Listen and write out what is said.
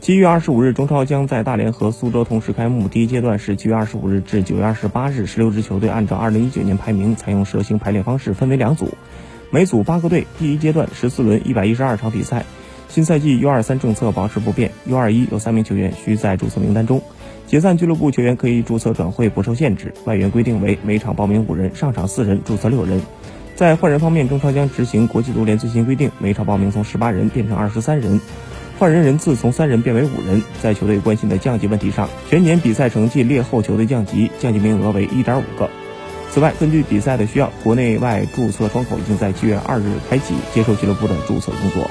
七月二十五日，中超将在大连和苏州同时开幕。第一阶段是七月二十五日至九月二十八日，十六支球队按照二零一九年排名，采用蛇形排列方式，分为两组，每组八个队。第一阶段十四轮，一百一十二场比赛。新赛季 U 二三政策保持不变，U 二一有三名球员需在注册名单中，解散俱乐部球员可以注册转会不受限制。外援规定为每场报名五人，上场四人，注册六人。在换人方面，中超将执行国际足联最新规定，每场报名从十八人变成二十三人。换人人次从三人变为五人。在球队关心的降级问题上，全年比赛成绩劣后球队降级，降级名额为一点五个。此外，根据比赛的需要，国内外注册窗口已经在七月二日开启，接受俱乐部的注册工作。